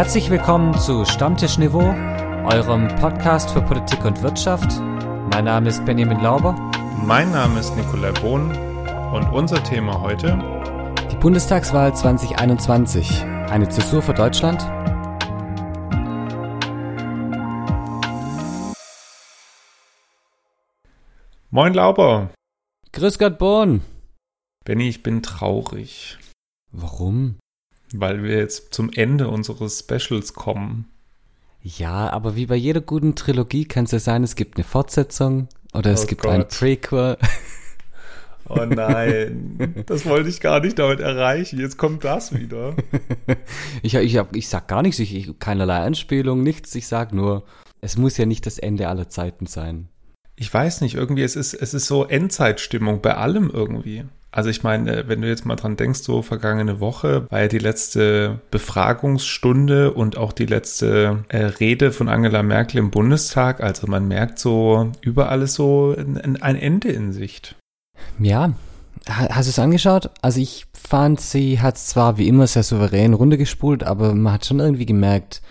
Herzlich willkommen zu Stammtisch Niveau, eurem Podcast für Politik und Wirtschaft. Mein Name ist Benjamin Lauber. Mein Name ist Nikolai Bohn und unser Thema heute die Bundestagswahl 2021. Eine Zäsur für Deutschland? Moin Lauber. Grüß Gott Bohn. Benny, ich bin traurig. Warum? Weil wir jetzt zum Ende unseres Specials kommen. Ja, aber wie bei jeder guten Trilogie kann es ja sein, es gibt eine Fortsetzung oder es oh gibt Gott. ein Prequel. Oh nein, das wollte ich gar nicht damit erreichen. Jetzt kommt das wieder. ich, ich, ich sag gar nichts, ich, ich, keinerlei Anspielung, nichts. Ich sag nur, es muss ja nicht das Ende aller Zeiten sein. Ich weiß nicht, irgendwie, es ist, es ist so Endzeitstimmung bei allem irgendwie. Also ich meine, wenn du jetzt mal dran denkst, so vergangene Woche war ja die letzte Befragungsstunde und auch die letzte äh, Rede von Angela Merkel im Bundestag. Also man merkt so überall ist so ein, ein Ende in Sicht. Ja, Hast du es angeschaut? Also ich fand, sie hat zwar wie immer sehr souverän runtergespult, aber man hat schon irgendwie gemerkt,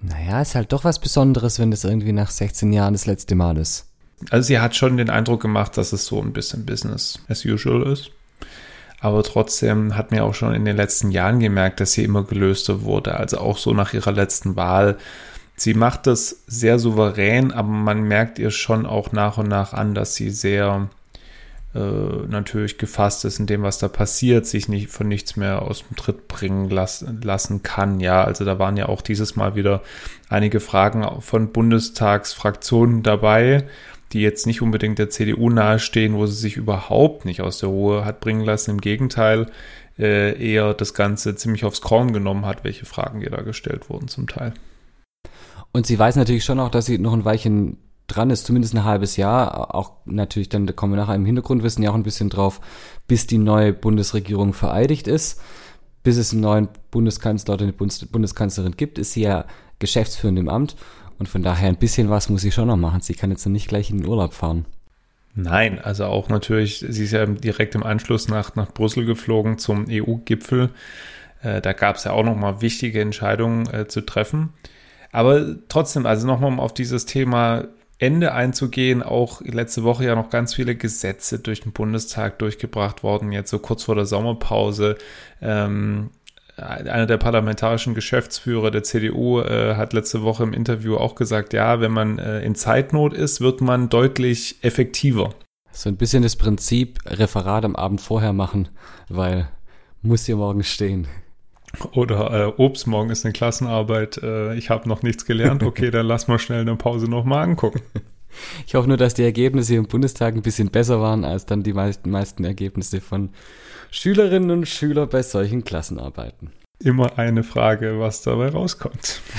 naja, ist halt doch was Besonderes, wenn das irgendwie nach 16 Jahren das letzte Mal ist. Also sie hat schon den Eindruck gemacht, dass es so ein bisschen Business as usual ist. Aber trotzdem hat mir auch schon in den letzten Jahren gemerkt, dass sie immer gelöster wurde. Also auch so nach ihrer letzten Wahl. Sie macht das sehr souverän, aber man merkt ihr schon auch nach und nach an, dass sie sehr äh, natürlich gefasst ist in dem, was da passiert, sich nicht von nichts mehr aus dem Tritt bringen las lassen kann. Ja, also da waren ja auch dieses Mal wieder einige Fragen von Bundestagsfraktionen dabei, die jetzt nicht unbedingt der CDU nahestehen, wo sie sich überhaupt nicht aus der Ruhe hat bringen lassen. Im Gegenteil, äh, eher das Ganze ziemlich aufs Korn genommen hat, welche Fragen ihr da gestellt wurden zum Teil. Und sie weiß natürlich schon auch, dass sie noch ein Weilchen dran ist, zumindest ein halbes Jahr. Auch natürlich, dann da kommen wir nachher im Hintergrundwissen ja auch ein bisschen drauf, bis die neue Bundesregierung vereidigt ist. Bis es einen neuen Bundeskanzler oder eine Bundeskanzlerin gibt, ist sie ja geschäftsführend im Amt. Und von daher ein bisschen was muss sie schon noch machen. Sie kann jetzt noch nicht gleich in den Urlaub fahren. Nein, also auch natürlich, sie ist ja direkt im Anschluss nach, nach Brüssel geflogen zum EU-Gipfel. Äh, da gab es ja auch nochmal wichtige Entscheidungen äh, zu treffen. Aber trotzdem, also nochmal um auf dieses Thema Ende einzugehen, auch letzte Woche ja noch ganz viele Gesetze durch den Bundestag durchgebracht worden, jetzt so kurz vor der Sommerpause. Ähm, einer der parlamentarischen Geschäftsführer der CDU äh, hat letzte Woche im Interview auch gesagt, ja, wenn man äh, in Zeitnot ist, wird man deutlich effektiver. So ein bisschen das Prinzip Referat am Abend vorher machen, weil muss hier morgen stehen. Oder äh, Obst, morgen ist eine Klassenarbeit, äh, ich habe noch nichts gelernt, okay, dann lass mal schnell eine Pause nochmal angucken. Ich hoffe nur, dass die Ergebnisse im Bundestag ein bisschen besser waren als dann die meisten, meisten Ergebnisse von Schülerinnen und Schülern bei solchen Klassenarbeiten. Immer eine Frage, was dabei rauskommt.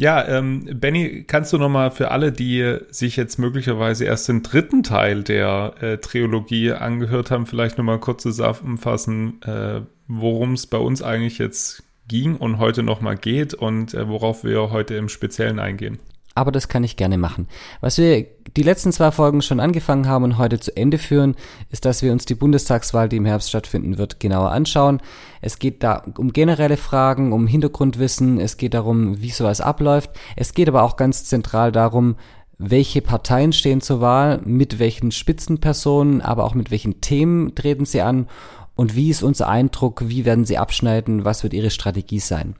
Ja, ähm, Benny, kannst du nochmal für alle, die sich jetzt möglicherweise erst den dritten Teil der äh, Trilogie angehört haben, vielleicht nochmal kurz zusammenfassen, äh, worum es bei uns eigentlich jetzt ging und heute nochmal geht und äh, worauf wir heute im Speziellen eingehen aber das kann ich gerne machen. Was wir die letzten zwei Folgen schon angefangen haben und heute zu Ende führen, ist, dass wir uns die Bundestagswahl, die im Herbst stattfinden wird, genauer anschauen. Es geht da um generelle Fragen, um Hintergrundwissen, es geht darum, wie sowas abläuft. Es geht aber auch ganz zentral darum, welche Parteien stehen zur Wahl, mit welchen Spitzenpersonen, aber auch mit welchen Themen treten sie an und wie ist unser Eindruck, wie werden sie abschneiden, was wird ihre Strategie sein.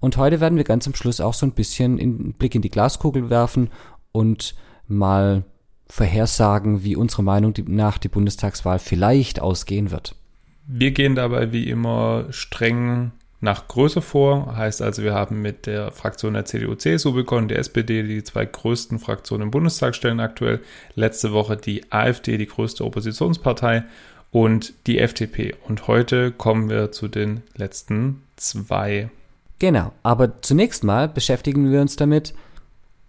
Und heute werden wir ganz am Schluss auch so ein bisschen einen Blick in die Glaskugel werfen und mal vorhersagen, wie unsere Meinung nach die Bundestagswahl vielleicht ausgehen wird. Wir gehen dabei wie immer streng nach Größe vor. Heißt also, wir haben mit der Fraktion der CDU-CSU begonnen, der SPD, die zwei größten Fraktionen im Bundestag stellen aktuell. Letzte Woche die AfD, die größte Oppositionspartei und die FDP. Und heute kommen wir zu den letzten zwei Genau, aber zunächst mal beschäftigen wir uns damit,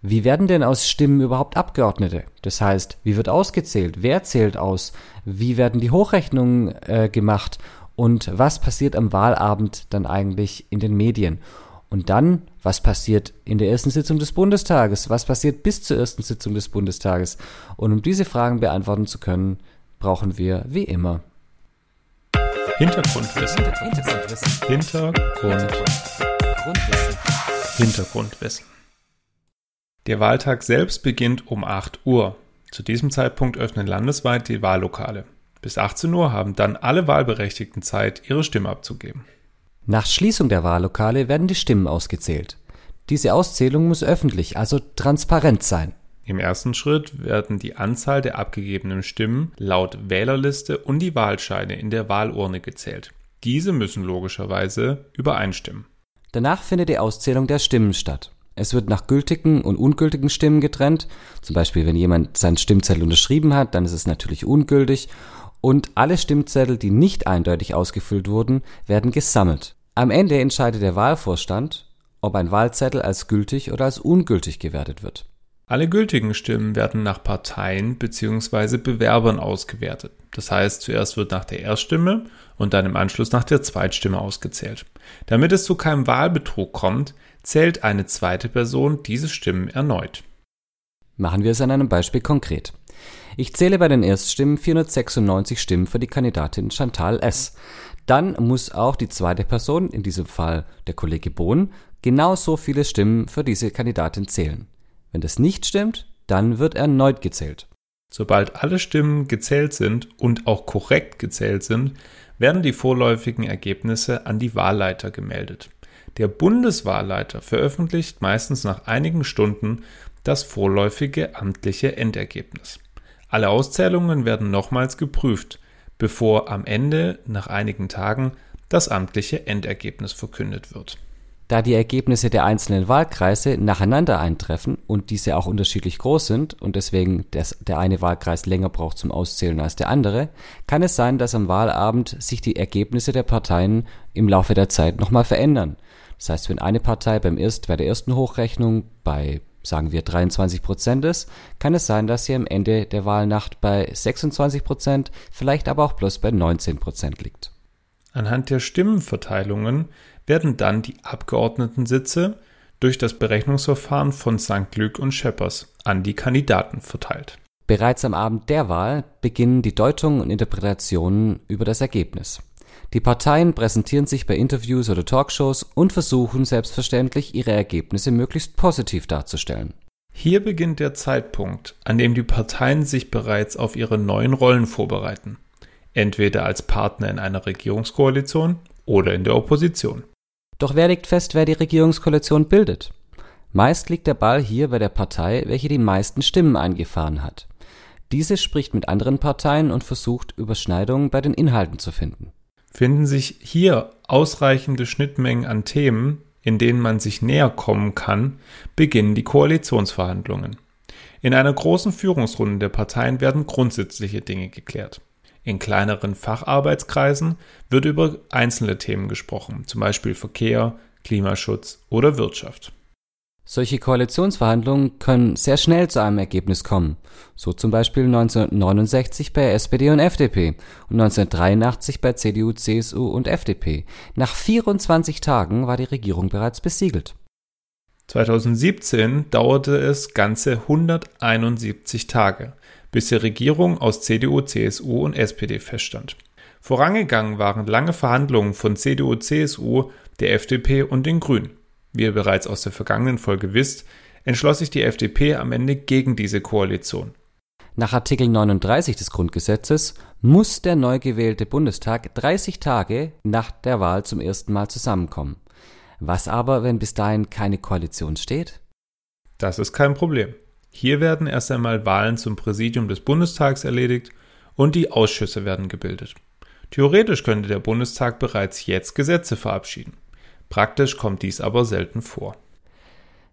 wie werden denn aus Stimmen überhaupt Abgeordnete? Das heißt, wie wird ausgezählt? Wer zählt aus? Wie werden die Hochrechnungen äh, gemacht? Und was passiert am Wahlabend dann eigentlich in den Medien? Und dann, was passiert in der ersten Sitzung des Bundestages? Was passiert bis zur ersten Sitzung des Bundestages? Und um diese Fragen beantworten zu können, brauchen wir wie immer Hintergrundwissen. Hintergrundwissen. Hintergrund. Grundwissen. Hintergrundwissen. Der Wahltag selbst beginnt um 8 Uhr. Zu diesem Zeitpunkt öffnen landesweit die Wahllokale. Bis 18 Uhr haben dann alle Wahlberechtigten Zeit, ihre Stimme abzugeben. Nach Schließung der Wahllokale werden die Stimmen ausgezählt. Diese Auszählung muss öffentlich, also transparent sein. Im ersten Schritt werden die Anzahl der abgegebenen Stimmen laut Wählerliste und die Wahlscheine in der Wahlurne gezählt. Diese müssen logischerweise übereinstimmen. Danach findet die Auszählung der Stimmen statt. Es wird nach gültigen und ungültigen Stimmen getrennt. Zum Beispiel, wenn jemand seinen Stimmzettel unterschrieben hat, dann ist es natürlich ungültig. Und alle Stimmzettel, die nicht eindeutig ausgefüllt wurden, werden gesammelt. Am Ende entscheidet der Wahlvorstand, ob ein Wahlzettel als gültig oder als ungültig gewertet wird. Alle gültigen Stimmen werden nach Parteien bzw. Bewerbern ausgewertet. Das heißt, zuerst wird nach der Erststimme und dann im Anschluss nach der Zweitstimme ausgezählt. Damit es zu keinem Wahlbetrug kommt, zählt eine zweite Person diese Stimmen erneut. Machen wir es an einem Beispiel konkret. Ich zähle bei den Erststimmen 496 Stimmen für die Kandidatin Chantal S. Dann muss auch die zweite Person, in diesem Fall der Kollege Bohn, genauso viele Stimmen für diese Kandidatin zählen. Wenn das nicht stimmt, dann wird erneut gezählt. Sobald alle Stimmen gezählt sind und auch korrekt gezählt sind, werden die vorläufigen Ergebnisse an die Wahlleiter gemeldet. Der Bundeswahlleiter veröffentlicht meistens nach einigen Stunden das vorläufige amtliche Endergebnis. Alle Auszählungen werden nochmals geprüft, bevor am Ende nach einigen Tagen das amtliche Endergebnis verkündet wird. Da die Ergebnisse der einzelnen Wahlkreise nacheinander eintreffen und diese auch unterschiedlich groß sind und deswegen des, der eine Wahlkreis länger braucht zum Auszählen als der andere, kann es sein, dass am Wahlabend sich die Ergebnisse der Parteien im Laufe der Zeit nochmal verändern. Das heißt, wenn eine Partei beim erst, bei der ersten Hochrechnung bei sagen wir 23 Prozent ist, kann es sein, dass sie am Ende der Wahlnacht bei 26 Prozent, vielleicht aber auch bloß bei 19 Prozent liegt. Anhand der Stimmenverteilungen werden dann die Abgeordnetensitze durch das Berechnungsverfahren von St. Luc und Scheppers an die Kandidaten verteilt. Bereits am Abend der Wahl beginnen die Deutungen und Interpretationen über das Ergebnis. Die Parteien präsentieren sich bei Interviews oder Talkshows und versuchen selbstverständlich, ihre Ergebnisse möglichst positiv darzustellen. Hier beginnt der Zeitpunkt, an dem die Parteien sich bereits auf ihre neuen Rollen vorbereiten, entweder als Partner in einer Regierungskoalition oder in der Opposition. Doch wer legt fest, wer die Regierungskoalition bildet? Meist liegt der Ball hier bei der Partei, welche die meisten Stimmen eingefahren hat. Diese spricht mit anderen Parteien und versucht, Überschneidungen bei den Inhalten zu finden. Finden sich hier ausreichende Schnittmengen an Themen, in denen man sich näher kommen kann, beginnen die Koalitionsverhandlungen. In einer großen Führungsrunde der Parteien werden grundsätzliche Dinge geklärt. In kleineren Facharbeitskreisen wird über einzelne Themen gesprochen, zum Beispiel Verkehr, Klimaschutz oder Wirtschaft. Solche Koalitionsverhandlungen können sehr schnell zu einem Ergebnis kommen, so zum Beispiel 1969 bei SPD und FDP und 1983 bei CDU, CSU und FDP. Nach 24 Tagen war die Regierung bereits besiegelt. 2017 dauerte es ganze 171 Tage, bis die Regierung aus CDU, CSU und SPD feststand. Vorangegangen waren lange Verhandlungen von CDU, CSU, der FDP und den Grünen. Wie ihr bereits aus der vergangenen Folge wisst, entschloss sich die FDP am Ende gegen diese Koalition. Nach Artikel 39 des Grundgesetzes muss der neu gewählte Bundestag 30 Tage nach der Wahl zum ersten Mal zusammenkommen. Was aber, wenn bis dahin keine Koalition steht? Das ist kein Problem. Hier werden erst einmal Wahlen zum Präsidium des Bundestags erledigt und die Ausschüsse werden gebildet. Theoretisch könnte der Bundestag bereits jetzt Gesetze verabschieden. Praktisch kommt dies aber selten vor.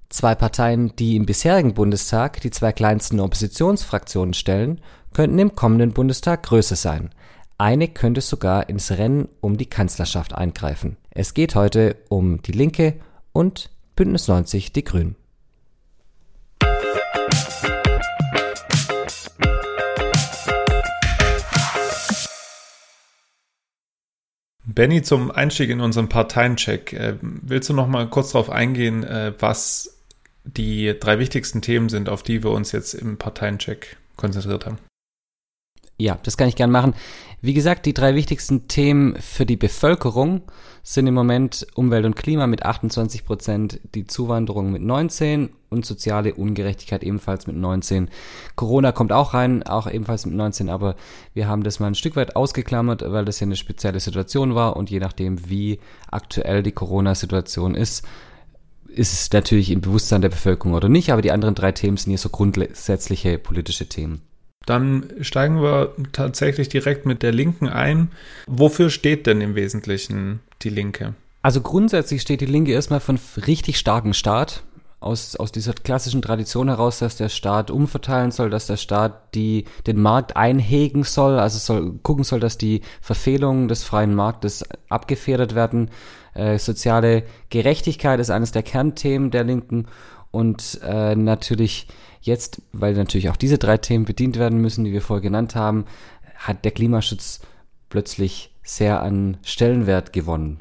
Zwei Parteien, die im bisherigen Bundestag die zwei kleinsten Oppositionsfraktionen stellen, könnten im kommenden Bundestag größer sein. Eine könnte sogar ins Rennen um die Kanzlerschaft eingreifen. Es geht heute um die Linke und Bündnis 90 Die Grünen. Benny, zum Einstieg in unseren Parteiencheck, äh, willst du noch mal kurz darauf eingehen, äh, was die drei wichtigsten Themen sind, auf die wir uns jetzt im Parteiencheck konzentriert haben? Ja, das kann ich gern machen. Wie gesagt, die drei wichtigsten Themen für die Bevölkerung sind im Moment Umwelt und Klima mit 28 Prozent, die Zuwanderung mit 19 und soziale Ungerechtigkeit ebenfalls mit 19. Corona kommt auch rein, auch ebenfalls mit 19, aber wir haben das mal ein Stück weit ausgeklammert, weil das ja eine spezielle Situation war und je nachdem, wie aktuell die Corona-Situation ist, ist es natürlich im Bewusstsein der Bevölkerung oder nicht, aber die anderen drei Themen sind hier so grundsätzliche politische Themen. Dann steigen wir tatsächlich direkt mit der Linken ein. Wofür steht denn im Wesentlichen die Linke? Also grundsätzlich steht die Linke erstmal von richtig starken Staat. Aus, aus dieser klassischen Tradition heraus, dass der Staat umverteilen soll, dass der Staat die, den Markt einhegen soll, also soll gucken soll, dass die Verfehlungen des freien Marktes abgefedert werden. Äh, soziale Gerechtigkeit ist eines der Kernthemen der Linken und äh, natürlich Jetzt, weil natürlich auch diese drei Themen bedient werden müssen, die wir vorher genannt haben, hat der Klimaschutz plötzlich sehr an Stellenwert gewonnen.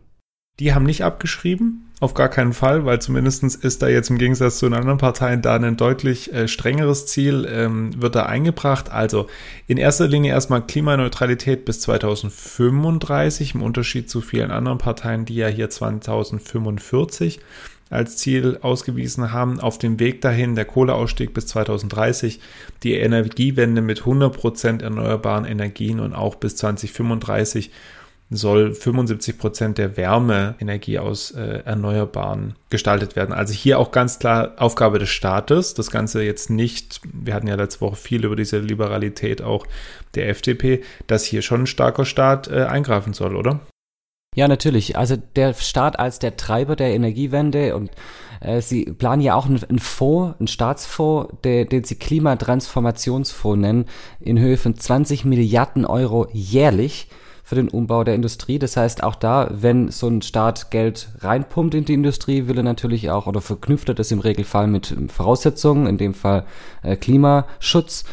Die haben nicht abgeschrieben, auf gar keinen Fall, weil zumindest ist da jetzt im Gegensatz zu den anderen Parteien da ein deutlich äh, strengeres Ziel, ähm, wird da eingebracht. Also in erster Linie erstmal Klimaneutralität bis 2035, im Unterschied zu vielen anderen Parteien, die ja hier 2045 als Ziel ausgewiesen haben, auf dem Weg dahin der Kohleausstieg bis 2030, die Energiewende mit 100% erneuerbaren Energien und auch bis 2035 soll 75 Prozent der Wärmeenergie aus äh, Erneuerbaren gestaltet werden. Also hier auch ganz klar Aufgabe des Staates. Das Ganze jetzt nicht, wir hatten ja letzte Woche viel über diese Liberalität auch der FDP, dass hier schon ein starker Staat äh, eingreifen soll, oder? Ja, natürlich. Also der Staat als der Treiber der Energiewende und äh, sie planen ja auch einen, Fonds, einen Staatsfonds, der, den sie Klimatransformationsfonds nennen, in Höhe von 20 Milliarden Euro jährlich für den Umbau der Industrie. Das heißt, auch da, wenn so ein Staat Geld reinpumpt in die Industrie, will er natürlich auch oder verknüpft er das im Regelfall mit Voraussetzungen, in dem Fall äh, Klimaschutz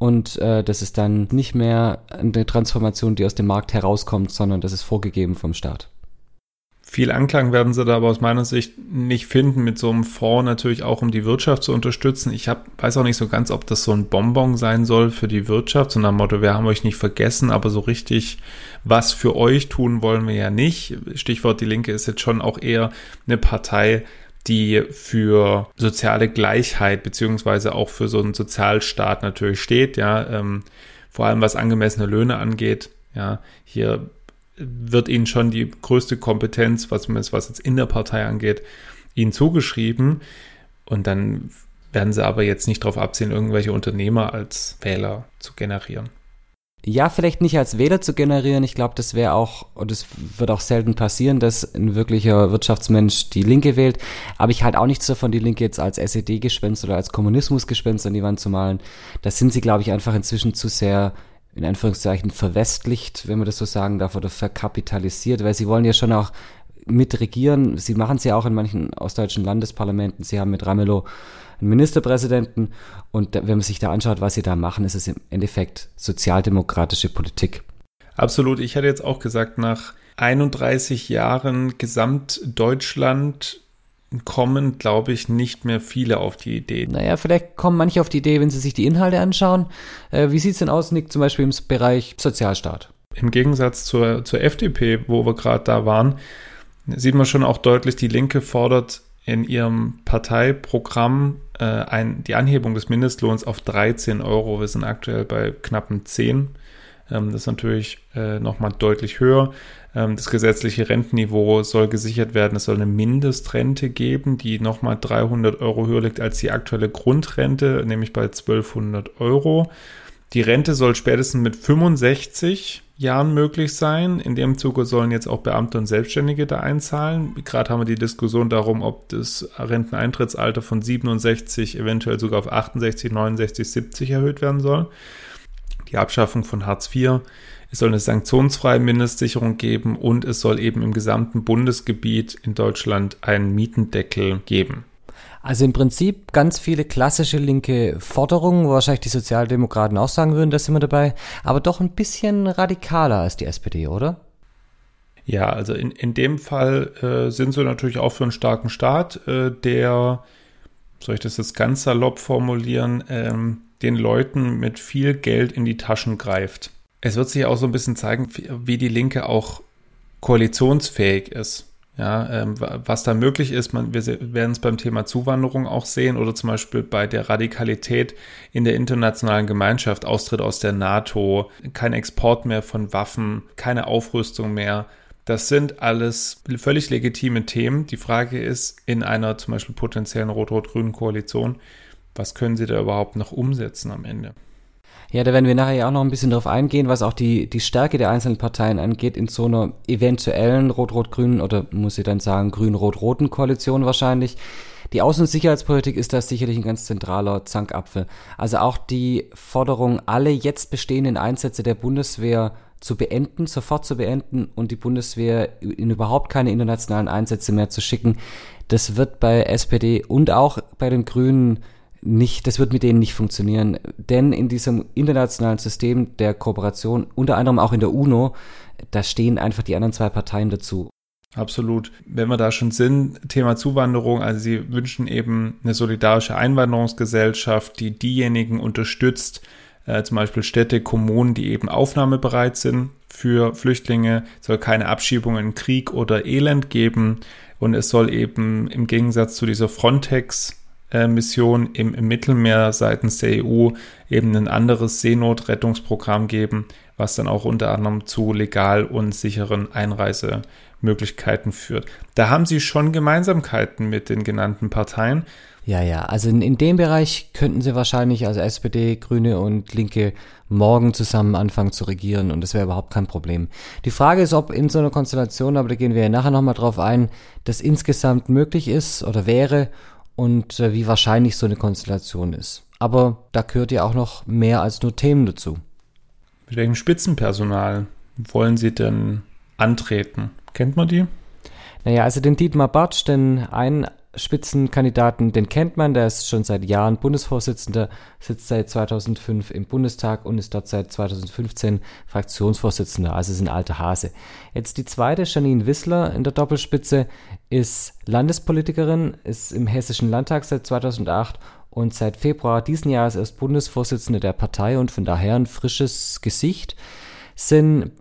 und äh, das ist dann nicht mehr eine Transformation, die aus dem Markt herauskommt, sondern das ist vorgegeben vom Staat. Viel Anklang werden sie da aber aus meiner Sicht nicht finden, mit so einem Fonds natürlich auch, um die Wirtschaft zu unterstützen. Ich hab, weiß auch nicht so ganz, ob das so ein Bonbon sein soll für die Wirtschaft, so nach dem Motto, wir haben euch nicht vergessen, aber so richtig was für euch tun wollen wir ja nicht. Stichwort, die Linke ist jetzt schon auch eher eine Partei, die für soziale Gleichheit beziehungsweise auch für so einen Sozialstaat natürlich steht, ja, ähm, vor allem was angemessene Löhne angeht, ja, hier wird ihnen schon die größte Kompetenz, was, was jetzt in der Partei angeht, ihnen zugeschrieben und dann werden sie aber jetzt nicht darauf abzielen, irgendwelche Unternehmer als Wähler zu generieren. Ja, vielleicht nicht als Wähler zu generieren. Ich glaube, das wäre auch, und es wird auch selten passieren, dass ein wirklicher Wirtschaftsmensch die Linke wählt. Aber ich halte auch nichts davon, die Linke jetzt als SED-Gespenst oder als Kommunismus-Gespenst an die Wand zu malen. Da sind sie, glaube ich, einfach inzwischen zu sehr, in Anführungszeichen, verwestlicht, wenn man das so sagen darf, oder verkapitalisiert, weil sie wollen ja schon auch mitregieren. Sie machen es ja auch in manchen ostdeutschen Landesparlamenten. Sie haben mit Ramelow einen Ministerpräsidenten. Und wenn man sich da anschaut, was sie da machen, ist es im Endeffekt sozialdemokratische Politik. Absolut. Ich hätte jetzt auch gesagt, nach 31 Jahren Gesamtdeutschland kommen, glaube ich, nicht mehr viele auf die Idee. Naja, vielleicht kommen manche auf die Idee, wenn sie sich die Inhalte anschauen. Äh, wie sieht es denn aus, Nick, zum Beispiel im Bereich Sozialstaat? Im Gegensatz zur, zur FDP, wo wir gerade da waren, sieht man schon auch deutlich, die Linke fordert in ihrem Parteiprogramm äh, ein, die Anhebung des Mindestlohns auf 13 Euro. Wir sind aktuell bei knappen 10. Ähm, das ist natürlich äh, nochmal deutlich höher. Ähm, das gesetzliche Rentenniveau soll gesichert werden. Es soll eine Mindestrente geben, die nochmal 300 Euro höher liegt als die aktuelle Grundrente, nämlich bei 1200 Euro. Die Rente soll spätestens mit 65 Jahren möglich sein. In dem Zuge sollen jetzt auch Beamte und Selbstständige da einzahlen. Gerade haben wir die Diskussion darum, ob das Renteneintrittsalter von 67 eventuell sogar auf 68, 69, 70 erhöht werden soll. Die Abschaffung von Hartz IV. Es soll eine sanktionsfreie Mindestsicherung geben und es soll eben im gesamten Bundesgebiet in Deutschland einen Mietendeckel geben. Also im Prinzip ganz viele klassische linke Forderungen, wo wahrscheinlich die Sozialdemokraten auch sagen würden, da sind wir dabei, aber doch ein bisschen radikaler als die SPD, oder? Ja, also in, in dem Fall äh, sind sie natürlich auch für einen starken Staat, äh, der, soll ich das jetzt ganz salopp formulieren, ähm, den Leuten mit viel Geld in die Taschen greift. Es wird sich auch so ein bisschen zeigen, wie die Linke auch koalitionsfähig ist. Ja, ähm, was da möglich ist, man, wir werden es beim Thema Zuwanderung auch sehen oder zum Beispiel bei der Radikalität in der internationalen Gemeinschaft, Austritt aus der NATO, kein Export mehr von Waffen, keine Aufrüstung mehr. Das sind alles völlig legitime Themen. Die Frage ist, in einer zum Beispiel potenziellen rot-rot-grünen Koalition, was können sie da überhaupt noch umsetzen am Ende? Ja, da werden wir nachher ja auch noch ein bisschen drauf eingehen, was auch die, die Stärke der einzelnen Parteien angeht, in so einer eventuellen rot-rot-grünen oder muss ich dann sagen grün-rot-roten Koalition wahrscheinlich. Die Außen- und Sicherheitspolitik ist da sicherlich ein ganz zentraler Zankapfel. Also auch die Forderung, alle jetzt bestehenden Einsätze der Bundeswehr zu beenden, sofort zu beenden und die Bundeswehr in überhaupt keine internationalen Einsätze mehr zu schicken, das wird bei SPD und auch bei den Grünen nicht, das wird mit denen nicht funktionieren. Denn in diesem internationalen System der Kooperation, unter anderem auch in der UNO, da stehen einfach die anderen zwei Parteien dazu. Absolut. Wenn wir da schon sind, Thema Zuwanderung, also Sie wünschen eben eine solidarische Einwanderungsgesellschaft, die diejenigen unterstützt, äh, zum Beispiel Städte, Kommunen, die eben aufnahmebereit sind für Flüchtlinge, es soll keine Abschiebungen Krieg oder Elend geben und es soll eben im Gegensatz zu dieser Frontex Mission im, im, Mittelmeer seitens der EU eben ein anderes Seenotrettungsprogramm geben, was dann auch unter anderem zu legal und sicheren Einreisemöglichkeiten führt. Da haben Sie schon Gemeinsamkeiten mit den genannten Parteien. Ja, ja, also in, in dem Bereich könnten Sie wahrscheinlich, also SPD, Grüne und Linke, morgen zusammen anfangen zu regieren und das wäre überhaupt kein Problem. Die Frage ist, ob in so einer Konstellation, aber da gehen wir ja nachher nochmal drauf ein, das insgesamt möglich ist oder wäre und äh, wie wahrscheinlich so eine Konstellation ist. Aber da gehört ja auch noch mehr als nur Themen dazu. Mit welchem Spitzenpersonal wollen Sie denn antreten? Kennt man die? Naja, also den Dietmar Bartsch, den einen Spitzenkandidaten, den kennt man, der ist schon seit Jahren Bundesvorsitzender, sitzt seit 2005 im Bundestag und ist dort seit 2015 Fraktionsvorsitzender, also ist ein alter Hase. Jetzt die zweite, Janine Wissler in der Doppelspitze, ist Landespolitikerin, ist im Hessischen Landtag seit 2008 und seit Februar diesen Jahres erst Bundesvorsitzende der Partei und von daher ein frisches Gesicht, sind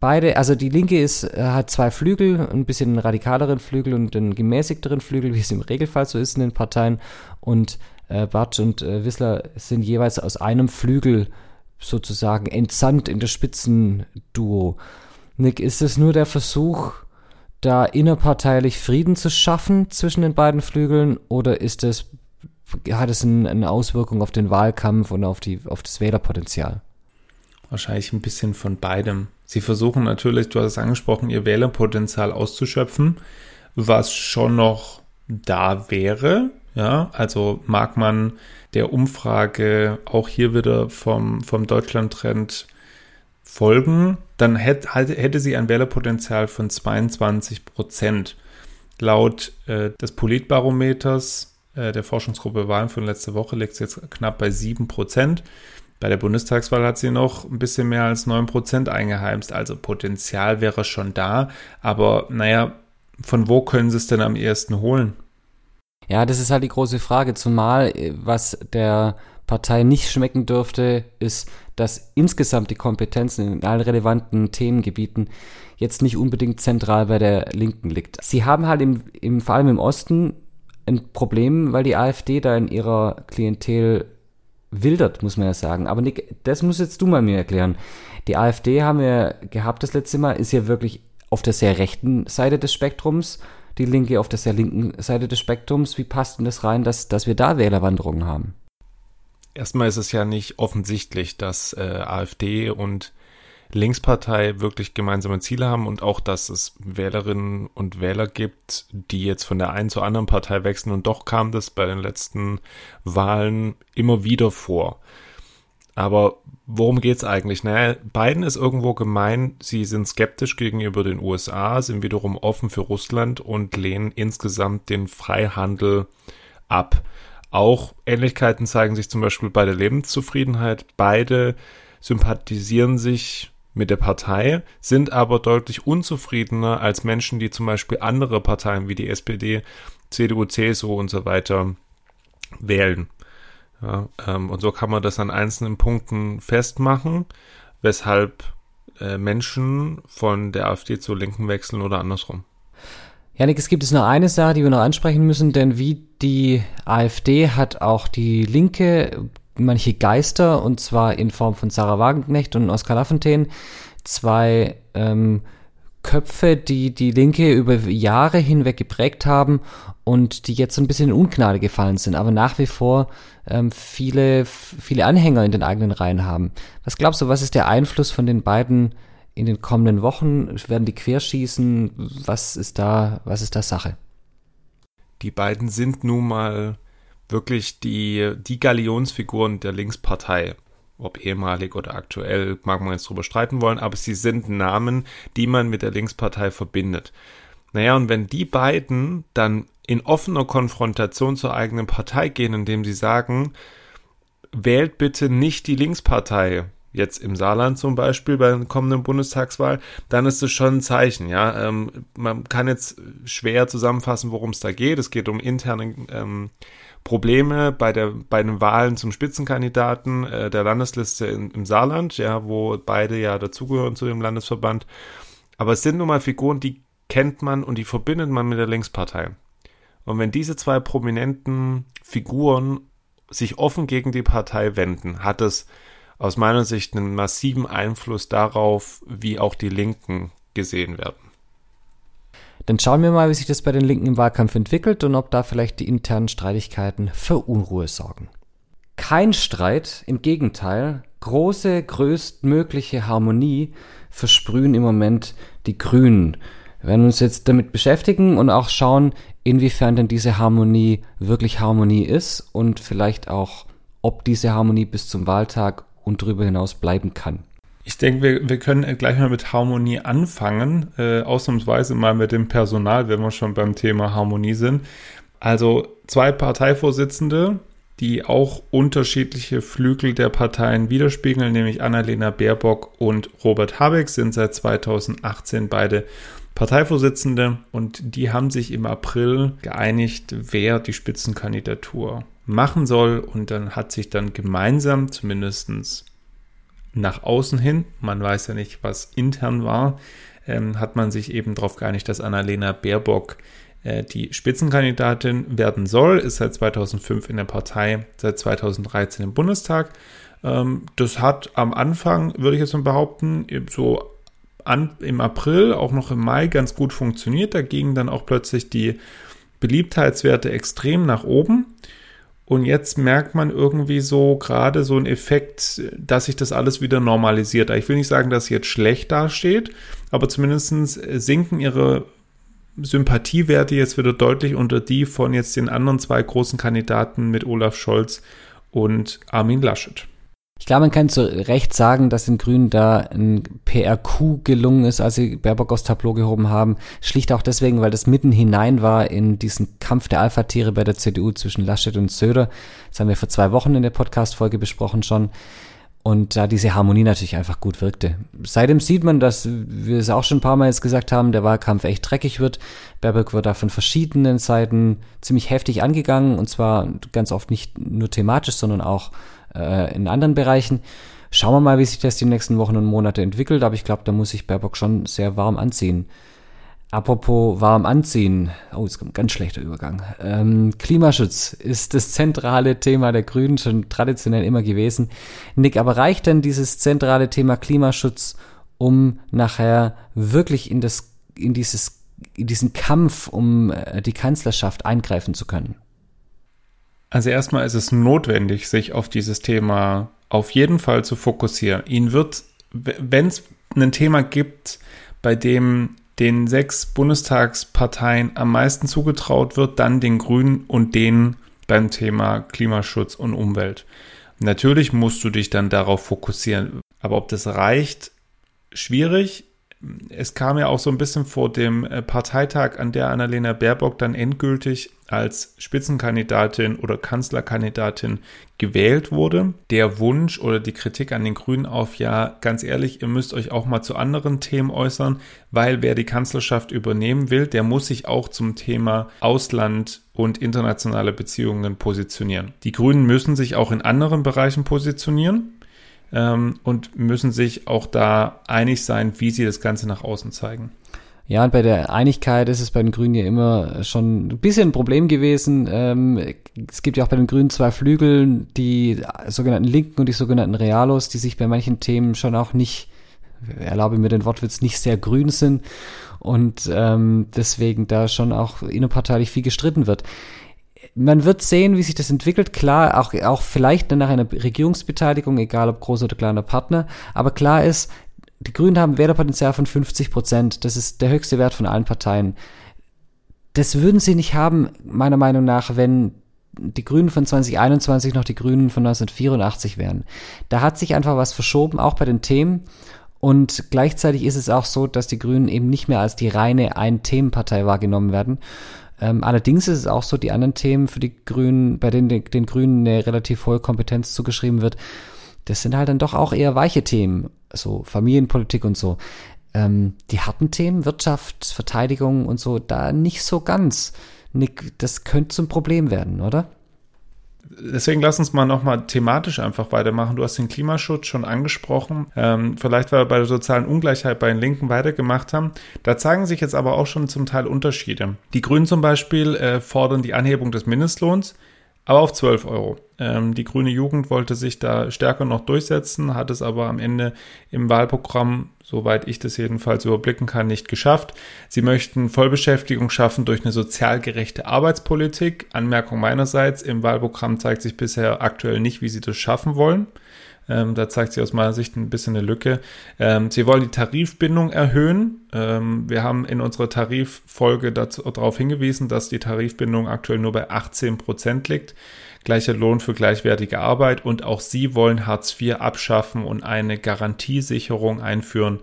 Beide, also die linke ist, äh, hat zwei Flügel, ein bisschen radikaleren Flügel und einen gemäßigteren Flügel, wie es im Regelfall so ist in den Parteien. Und äh, Bartsch und äh, Wissler sind jeweils aus einem Flügel sozusagen entsandt in das Spitzenduo. Nick, ist es nur der Versuch, da innerparteilich Frieden zu schaffen zwischen den beiden Flügeln oder ist es, hat es ein, eine Auswirkung auf den Wahlkampf und auf, die, auf das Wählerpotenzial? Wahrscheinlich ein bisschen von beidem. Sie versuchen natürlich, du hast es angesprochen, ihr Wählerpotenzial auszuschöpfen, was schon noch da wäre. Ja, also mag man der Umfrage auch hier wieder vom, vom Deutschland-Trend folgen, dann hätte, hätte sie ein Wählerpotenzial von 22 Prozent. Laut äh, des Politbarometers äh, der Forschungsgruppe Wahlen von letzter Woche liegt es jetzt knapp bei 7 Prozent. Bei der Bundestagswahl hat sie noch ein bisschen mehr als 9% eingeheimst, also Potenzial wäre schon da, aber naja, von wo können sie es denn am ehesten holen? Ja, das ist halt die große Frage, zumal was der Partei nicht schmecken dürfte, ist, dass insgesamt die Kompetenzen in allen relevanten Themengebieten jetzt nicht unbedingt zentral bei der Linken liegt. Sie haben halt im, im vor allem im Osten ein Problem, weil die AfD da in ihrer Klientel wildert, muss man ja sagen. Aber Nick, das muss jetzt du mal mir erklären. Die AfD haben wir gehabt das letzte Mal, ist ja wirklich auf der sehr rechten Seite des Spektrums, die Linke auf der sehr linken Seite des Spektrums. Wie passt denn das rein, dass, dass wir da Wählerwanderungen haben? Erstmal ist es ja nicht offensichtlich, dass äh, AfD und Linkspartei wirklich gemeinsame Ziele haben und auch, dass es Wählerinnen und Wähler gibt, die jetzt von der einen zur anderen Partei wechseln und doch kam das bei den letzten Wahlen immer wieder vor. Aber worum geht's eigentlich? Naja, Biden ist irgendwo gemein, sie sind skeptisch gegenüber den USA, sind wiederum offen für Russland und lehnen insgesamt den Freihandel ab. Auch Ähnlichkeiten zeigen sich zum Beispiel bei der Lebenszufriedenheit. Beide sympathisieren sich mit der Partei, sind aber deutlich unzufriedener als Menschen, die zum Beispiel andere Parteien wie die SPD, CDU, CSU und so weiter wählen. Ja, ähm, und so kann man das an einzelnen Punkten festmachen, weshalb äh, Menschen von der AfD zur Linken wechseln oder andersrum. Janik, es gibt es noch eine Sache, die wir noch ansprechen müssen, denn wie die AfD hat auch die Linke manche Geister, und zwar in Form von Sarah Wagenknecht und Oskar Lafontaine, zwei ähm, Köpfe, die die Linke über Jahre hinweg geprägt haben und die jetzt so ein bisschen in Ungnade gefallen sind, aber nach wie vor ähm, viele, viele Anhänger in den eigenen Reihen haben. Was glaubst du, was ist der Einfluss von den beiden in den kommenden Wochen? Werden die querschießen? Was ist da, was ist da Sache? Die beiden sind nun mal wirklich die, die Galionsfiguren der Linkspartei ob ehemalig oder aktuell, mag man jetzt drüber streiten wollen, aber sie sind Namen, die man mit der Linkspartei verbindet. Naja, und wenn die beiden dann in offener Konfrontation zur eigenen Partei gehen, indem sie sagen, wählt bitte nicht die Linkspartei, jetzt im Saarland zum Beispiel bei der kommenden Bundestagswahl, dann ist es schon ein Zeichen. Ja, ähm, man kann jetzt schwer zusammenfassen, worum es da geht. Es geht um interne ähm, Probleme bei der bei den Wahlen zum Spitzenkandidaten äh, der Landesliste in, im Saarland, ja, wo beide ja dazugehören zu dem Landesverband. Aber es sind nun mal Figuren, die kennt man und die verbindet man mit der Linkspartei. Und wenn diese zwei prominenten Figuren sich offen gegen die Partei wenden, hat es aus meiner Sicht einen massiven Einfluss darauf, wie auch die Linken gesehen werden. Dann schauen wir mal, wie sich das bei den Linken im Wahlkampf entwickelt und ob da vielleicht die internen Streitigkeiten für Unruhe sorgen. Kein Streit, im Gegenteil, große, größtmögliche Harmonie versprühen im Moment die Grünen. Wir werden uns jetzt damit beschäftigen und auch schauen, inwiefern denn diese Harmonie wirklich Harmonie ist und vielleicht auch, ob diese Harmonie bis zum Wahltag und darüber hinaus bleiben kann. Ich denke, wir, wir können gleich mal mit Harmonie anfangen, äh, ausnahmsweise mal mit dem Personal, wenn wir schon beim Thema Harmonie sind. Also zwei Parteivorsitzende, die auch unterschiedliche Flügel der Parteien widerspiegeln, nämlich Annalena Baerbock und Robert Habeck, sind seit 2018 beide Parteivorsitzende und die haben sich im April geeinigt, wer die Spitzenkandidatur machen soll und dann hat sich dann gemeinsam zumindestens nach außen hin, man weiß ja nicht, was intern war, ähm, hat man sich eben darauf geeinigt, dass Annalena Baerbock äh, die Spitzenkandidatin werden soll, ist seit 2005 in der Partei, seit 2013 im Bundestag. Ähm, das hat am Anfang, würde ich jetzt mal behaupten, so an, im April, auch noch im Mai ganz gut funktioniert. Da gingen dann auch plötzlich die Beliebtheitswerte extrem nach oben. Und jetzt merkt man irgendwie so gerade so einen Effekt, dass sich das alles wieder normalisiert. Ich will nicht sagen, dass es jetzt schlecht dasteht, aber zumindest sinken ihre Sympathiewerte jetzt wieder deutlich unter die von jetzt den anderen zwei großen Kandidaten mit Olaf Scholz und Armin Laschet. Ich glaube, man kann zu Recht sagen, dass den Grünen da ein PR-Coup gelungen ist, als sie Baerbock aus Tableau gehoben haben. Schlicht auch deswegen, weil das mitten hinein war in diesen Kampf der Alpha-Tiere bei der CDU zwischen Laschet und Söder. Das haben wir vor zwei Wochen in der Podcast-Folge besprochen schon. Und da diese Harmonie natürlich einfach gut wirkte. Seitdem sieht man, dass wir es auch schon ein paar Mal jetzt gesagt haben, der Wahlkampf echt dreckig wird. Baerbock wird da von verschiedenen Seiten ziemlich heftig angegangen und zwar ganz oft nicht nur thematisch, sondern auch äh, in anderen Bereichen. Schauen wir mal, wie sich das die nächsten Wochen und Monate entwickelt, aber ich glaube, da muss sich Baerbock schon sehr warm anziehen. Apropos warm anziehen, oh, jetzt kommt ein ganz schlechter Übergang. Ähm, Klimaschutz ist das zentrale Thema der Grünen schon traditionell immer gewesen. Nick, aber reicht denn dieses zentrale Thema Klimaschutz, um nachher wirklich in das, in dieses, in diesen Kampf um äh, die Kanzlerschaft eingreifen zu können? Also erstmal ist es notwendig, sich auf dieses Thema auf jeden Fall zu fokussieren. Ihnen wird, wenn es ein Thema gibt, bei dem den sechs Bundestagsparteien am meisten zugetraut wird, dann den Grünen und denen beim Thema Klimaschutz und Umwelt. Natürlich musst du dich dann darauf fokussieren. Aber ob das reicht, schwierig. Es kam ja auch so ein bisschen vor dem äh, Parteitag, an der Annalena Baerbock dann endgültig als Spitzenkandidatin oder Kanzlerkandidatin gewählt wurde. Der Wunsch oder die Kritik an den Grünen auf, ja, ganz ehrlich, ihr müsst euch auch mal zu anderen Themen äußern, weil wer die Kanzlerschaft übernehmen will, der muss sich auch zum Thema Ausland und internationale Beziehungen positionieren. Die Grünen müssen sich auch in anderen Bereichen positionieren ähm, und müssen sich auch da einig sein, wie sie das Ganze nach außen zeigen. Ja, und bei der Einigkeit ist es bei den Grünen ja immer schon ein bisschen ein Problem gewesen. Ähm, es gibt ja auch bei den Grünen zwei Flügel, die sogenannten Linken und die sogenannten Realos, die sich bei manchen Themen schon auch nicht, erlaube mir den Wortwitz, nicht sehr grün sind und ähm, deswegen da schon auch innerparteilich viel gestritten wird man wird sehen, wie sich das entwickelt. Klar, auch, auch vielleicht nach einer Regierungsbeteiligung, egal ob großer oder kleiner Partner. Aber klar ist, die Grünen haben Wählerpotenzial von 50 Prozent. Das ist der höchste Wert von allen Parteien. Das würden sie nicht haben, meiner Meinung nach, wenn die Grünen von 2021 noch die Grünen von 1984 wären. Da hat sich einfach was verschoben, auch bei den Themen. Und gleichzeitig ist es auch so, dass die Grünen eben nicht mehr als die reine Ein-Themenpartei wahrgenommen werden. Ähm, allerdings ist es auch so, die anderen Themen für die Grünen, bei denen den, den Grünen eine relativ hohe Kompetenz zugeschrieben wird, das sind halt dann doch auch eher weiche Themen, so Familienpolitik und so. Ähm, die harten Themen, Wirtschaft, Verteidigung und so, da nicht so ganz. Das könnte zum Problem werden, oder? Deswegen lass uns mal nochmal thematisch einfach weitermachen. Du hast den Klimaschutz schon angesprochen. Ähm, vielleicht, weil wir bei der sozialen Ungleichheit bei den Linken weitergemacht haben. Da zeigen sich jetzt aber auch schon zum Teil Unterschiede. Die Grünen zum Beispiel äh, fordern die Anhebung des Mindestlohns aber auf 12 Euro. Ähm, die grüne Jugend wollte sich da stärker noch durchsetzen, hat es aber am Ende im Wahlprogramm, soweit ich das jedenfalls überblicken kann, nicht geschafft. Sie möchten Vollbeschäftigung schaffen durch eine sozial gerechte Arbeitspolitik. Anmerkung meinerseits, im Wahlprogramm zeigt sich bisher aktuell nicht, wie sie das schaffen wollen. Ähm, da zeigt sich aus meiner Sicht ein bisschen eine Lücke. Ähm, sie wollen die Tarifbindung erhöhen. Ähm, wir haben in unserer Tariffolge dazu, darauf hingewiesen, dass die Tarifbindung aktuell nur bei 18 Prozent liegt. Gleicher Lohn für gleichwertige Arbeit und auch sie wollen Hartz IV abschaffen und eine Garantiesicherung einführen,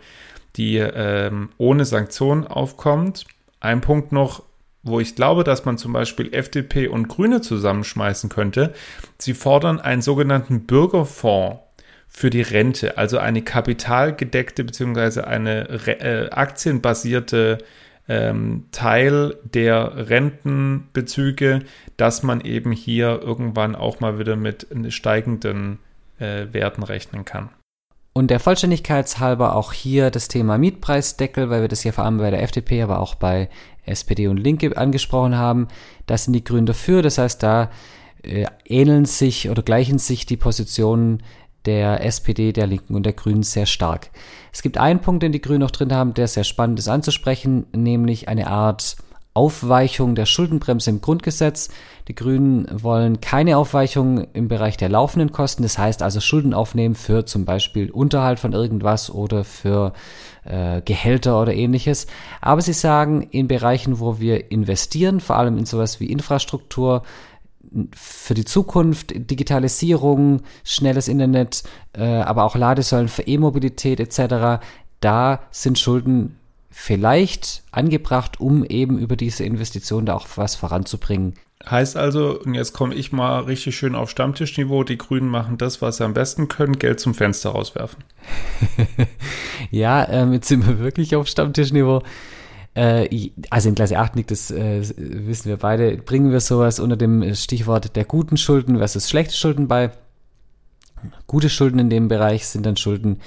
die ähm, ohne Sanktionen aufkommt. Ein Punkt noch, wo ich glaube, dass man zum Beispiel FDP und Grüne zusammenschmeißen könnte. Sie fordern einen sogenannten Bürgerfonds für die Rente, also eine kapitalgedeckte bzw. eine äh, aktienbasierte ähm, Teil der Rentenbezüge, dass man eben hier irgendwann auch mal wieder mit steigenden äh, Werten rechnen kann. Und der Vollständigkeitshalber auch hier das Thema Mietpreisdeckel, weil wir das ja vor allem bei der FDP, aber auch bei SPD und Linke angesprochen haben. Das sind die Gründe dafür. Das heißt, da äh, ähneln sich oder gleichen sich die Positionen der SPD, der Linken und der Grünen sehr stark. Es gibt einen Punkt, den die Grünen noch drin haben, der sehr spannend ist anzusprechen, nämlich eine Art Aufweichung der Schuldenbremse im Grundgesetz. Die Grünen wollen keine Aufweichung im Bereich der laufenden Kosten, das heißt also Schulden aufnehmen für zum Beispiel Unterhalt von irgendwas oder für äh, Gehälter oder ähnliches. Aber sie sagen, in Bereichen, wo wir investieren, vor allem in sowas wie Infrastruktur, für die Zukunft, Digitalisierung, schnelles Internet, äh, aber auch Ladesäulen für E-Mobilität etc., da sind Schulden vielleicht angebracht, um eben über diese Investition da auch was voranzubringen. Heißt also, und jetzt komme ich mal richtig schön auf Stammtischniveau, die Grünen machen das, was sie am besten können, Geld zum Fenster rauswerfen. ja, ähm, jetzt sind wir wirklich auf Stammtischniveau. Äh, also in Klasse 8 liegt das, äh, wissen wir beide, bringen wir sowas unter dem Stichwort der guten Schulden versus schlechte Schulden bei. Gute Schulden in dem Bereich sind dann Schulden,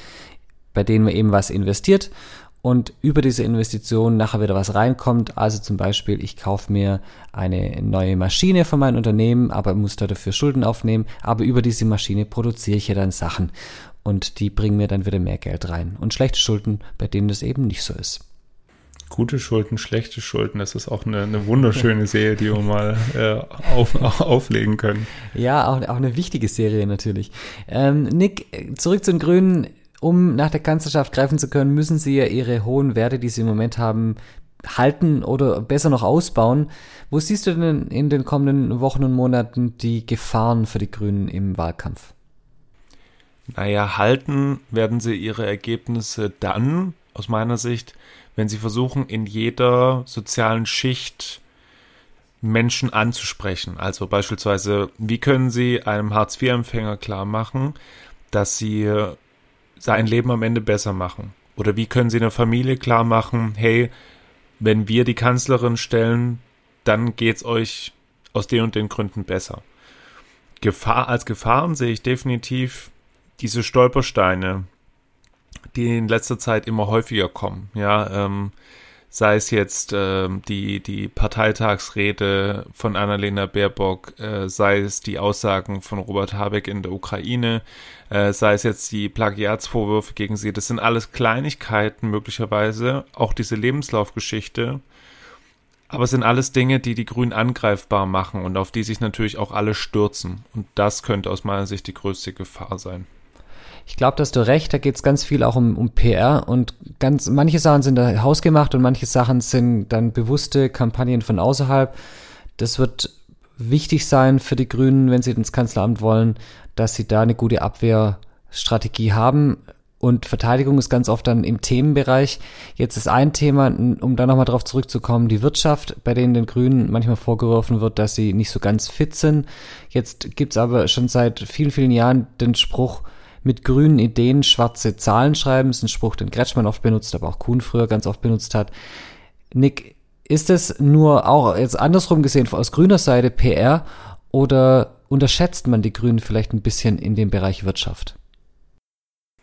bei denen man eben was investiert und über diese Investition nachher wieder was reinkommt. Also zum Beispiel, ich kaufe mir eine neue Maschine von meinem Unternehmen, aber muss da dafür Schulden aufnehmen. Aber über diese Maschine produziere ich ja dann Sachen und die bringen mir dann wieder mehr Geld rein. Und schlechte Schulden, bei denen das eben nicht so ist. Gute Schulden, schlechte Schulden, das ist auch eine, eine wunderschöne Serie, die wir mal äh, auf, auflegen können. Ja, auch, auch eine wichtige Serie natürlich. Ähm, Nick, zurück zu den Grünen. Um nach der Kanzlerschaft greifen zu können, müssen sie ja ihre hohen Werte, die sie im Moment haben, halten oder besser noch ausbauen. Wo siehst du denn in den kommenden Wochen und Monaten die Gefahren für die Grünen im Wahlkampf? Naja, halten werden sie ihre Ergebnisse dann, aus meiner Sicht, wenn sie versuchen, in jeder sozialen Schicht Menschen anzusprechen. Also beispielsweise, wie können Sie einem Hartz-IV-Empfänger klar machen, dass Sie sein Leben am Ende besser machen? Oder wie können Sie einer Familie klar machen, hey, wenn wir die Kanzlerin stellen, dann geht's euch aus den und den Gründen besser. Gefahr, als Gefahren sehe ich definitiv diese Stolpersteine, die in letzter Zeit immer häufiger kommen. Ja, ähm, sei es jetzt ähm, die, die Parteitagsrede von Annalena Baerbock, äh, sei es die Aussagen von Robert Habeck in der Ukraine, äh, sei es jetzt die Plagiatsvorwürfe gegen sie. Das sind alles Kleinigkeiten möglicherweise, auch diese Lebenslaufgeschichte. Aber es sind alles Dinge, die die Grünen angreifbar machen und auf die sich natürlich auch alle stürzen. Und das könnte aus meiner Sicht die größte Gefahr sein. Ich glaube, dass du recht, da geht es ganz viel auch um, um PR und ganz manche Sachen sind da hausgemacht und manche Sachen sind dann bewusste Kampagnen von außerhalb. Das wird wichtig sein für die Grünen, wenn sie ins Kanzleramt wollen, dass sie da eine gute Abwehrstrategie haben. Und Verteidigung ist ganz oft dann im Themenbereich. Jetzt ist ein Thema, um da nochmal drauf zurückzukommen, die Wirtschaft, bei denen den Grünen manchmal vorgeworfen wird, dass sie nicht so ganz fit sind. Jetzt gibt's aber schon seit vielen, vielen Jahren den Spruch, mit grünen Ideen schwarze Zahlen schreiben. Das ist ein Spruch, den Kretschmann oft benutzt, aber auch Kuhn früher ganz oft benutzt hat. Nick, ist es nur auch jetzt andersrum gesehen aus grüner Seite PR oder unterschätzt man die Grünen vielleicht ein bisschen in dem Bereich Wirtschaft?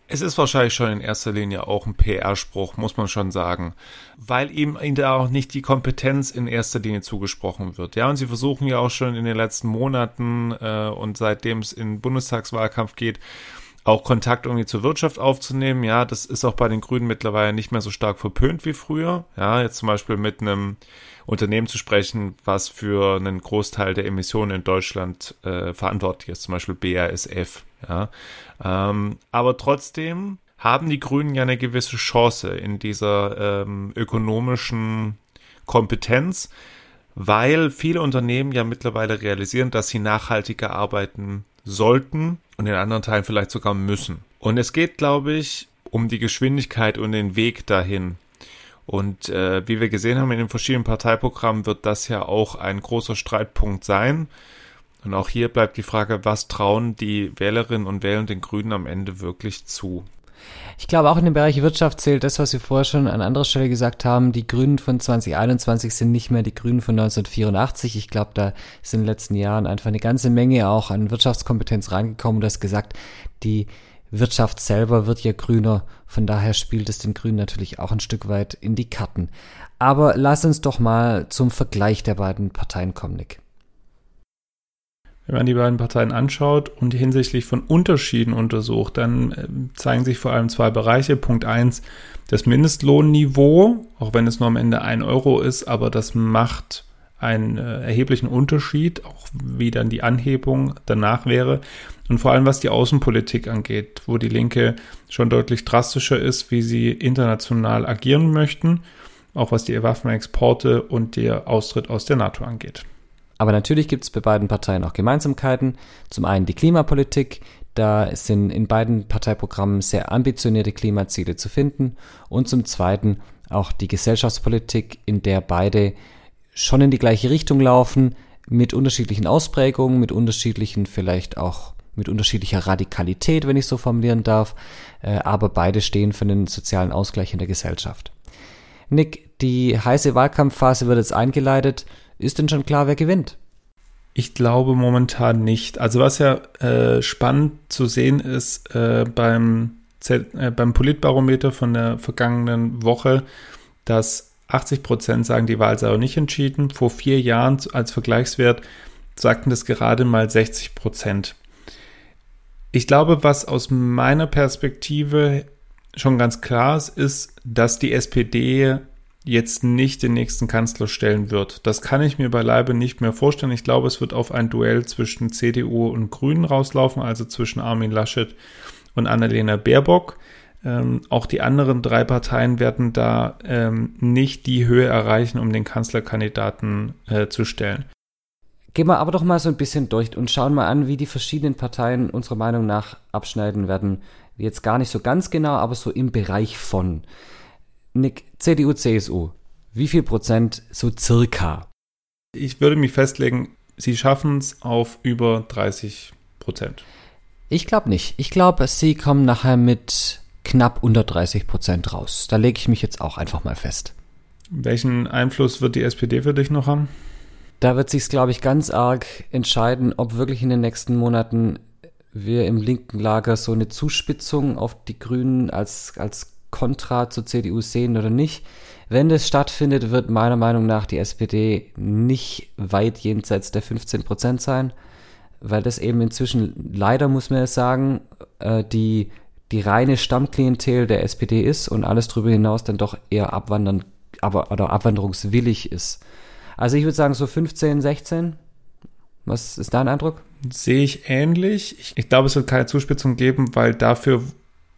Es ist wahrscheinlich schon in erster Linie auch ein PR-Spruch, muss man schon sagen, weil ihm da auch nicht die Kompetenz in erster Linie zugesprochen wird. Ja, und sie versuchen ja auch schon in den letzten Monaten äh, und seitdem es in Bundestagswahlkampf geht, auch Kontakt irgendwie zur Wirtschaft aufzunehmen. Ja, das ist auch bei den Grünen mittlerweile nicht mehr so stark verpönt wie früher. Ja, jetzt zum Beispiel mit einem Unternehmen zu sprechen, was für einen Großteil der Emissionen in Deutschland äh, verantwortlich ist, zum Beispiel BASF. Ja, ähm, aber trotzdem haben die Grünen ja eine gewisse Chance in dieser ähm, ökonomischen Kompetenz, weil viele Unternehmen ja mittlerweile realisieren, dass sie nachhaltiger arbeiten sollten und in anderen Teilen vielleicht sogar müssen. Und es geht, glaube ich, um die Geschwindigkeit und den Weg dahin. Und äh, wie wir gesehen haben in den verschiedenen Parteiprogrammen, wird das ja auch ein großer Streitpunkt sein. Und auch hier bleibt die Frage, was trauen die Wählerinnen und Wähler den Grünen am Ende wirklich zu? Ich glaube, auch in dem Bereich Wirtschaft zählt das, was wir vorher schon an anderer Stelle gesagt haben. Die Grünen von 2021 sind nicht mehr die Grünen von 1984. Ich glaube, da ist in den letzten Jahren einfach eine ganze Menge auch an Wirtschaftskompetenz reingekommen. Du hast gesagt, die Wirtschaft selber wird ja grüner. Von daher spielt es den Grünen natürlich auch ein Stück weit in die Karten. Aber lass uns doch mal zum Vergleich der beiden Parteien kommen, Nick. Wenn man die beiden Parteien anschaut und hinsichtlich von Unterschieden untersucht, dann äh, zeigen sich vor allem zwei Bereiche. Punkt eins, das Mindestlohnniveau, auch wenn es nur am Ende ein Euro ist, aber das macht einen äh, erheblichen Unterschied, auch wie dann die Anhebung danach wäre. Und vor allem was die Außenpolitik angeht, wo die Linke schon deutlich drastischer ist, wie sie international agieren möchten, auch was die Waffenexporte und der Austritt aus der NATO angeht. Aber natürlich gibt es bei beiden Parteien auch Gemeinsamkeiten. Zum einen die Klimapolitik, da sind in beiden Parteiprogrammen sehr ambitionierte Klimaziele zu finden. Und zum zweiten auch die Gesellschaftspolitik, in der beide schon in die gleiche Richtung laufen, mit unterschiedlichen Ausprägungen, mit unterschiedlichen, vielleicht auch mit unterschiedlicher Radikalität, wenn ich so formulieren darf, äh, aber beide stehen für einen sozialen Ausgleich in der Gesellschaft. Nick, die heiße Wahlkampfphase wird jetzt eingeleitet. Ist denn schon klar, wer gewinnt? Ich glaube momentan nicht. Also was ja äh, spannend zu sehen ist äh, beim, Z äh, beim Politbarometer von der vergangenen Woche, dass 80 Prozent sagen, die Wahl sei auch nicht entschieden. Vor vier Jahren als Vergleichswert sagten das gerade mal 60 Prozent. Ich glaube, was aus meiner Perspektive schon ganz klar ist, ist, dass die SPD jetzt nicht den nächsten Kanzler stellen wird. Das kann ich mir beileibe nicht mehr vorstellen. Ich glaube, es wird auf ein Duell zwischen CDU und Grünen rauslaufen, also zwischen Armin Laschet und Annalena Baerbock. Ähm, auch die anderen drei Parteien werden da ähm, nicht die Höhe erreichen, um den Kanzlerkandidaten äh, zu stellen. Gehen wir aber doch mal so ein bisschen durch und schauen mal an, wie die verschiedenen Parteien unserer Meinung nach abschneiden werden. Jetzt gar nicht so ganz genau, aber so im Bereich von. Nick, CDU, CSU, wie viel Prozent so circa? Ich würde mich festlegen, sie schaffen es auf über 30 Prozent. Ich glaube nicht. Ich glaube, sie kommen nachher mit knapp unter 30 Prozent raus. Da lege ich mich jetzt auch einfach mal fest. Welchen Einfluss wird die SPD für dich noch haben? Da wird sich, glaube ich, ganz arg entscheiden, ob wirklich in den nächsten Monaten wir im linken Lager so eine Zuspitzung auf die Grünen als, als Kontra zur CDU sehen oder nicht. Wenn das stattfindet, wird meiner Meinung nach die SPD nicht weit jenseits der 15 Prozent sein, weil das eben inzwischen leider, muss man es sagen, äh, die, die reine Stammklientel der SPD ist und alles darüber hinaus dann doch eher abwandern, aber, oder abwanderungswillig ist. Also ich würde sagen so 15, 16. Was ist dein Eindruck? Sehe ich ähnlich. Ich, ich glaube, es wird keine Zuspitzung geben, weil dafür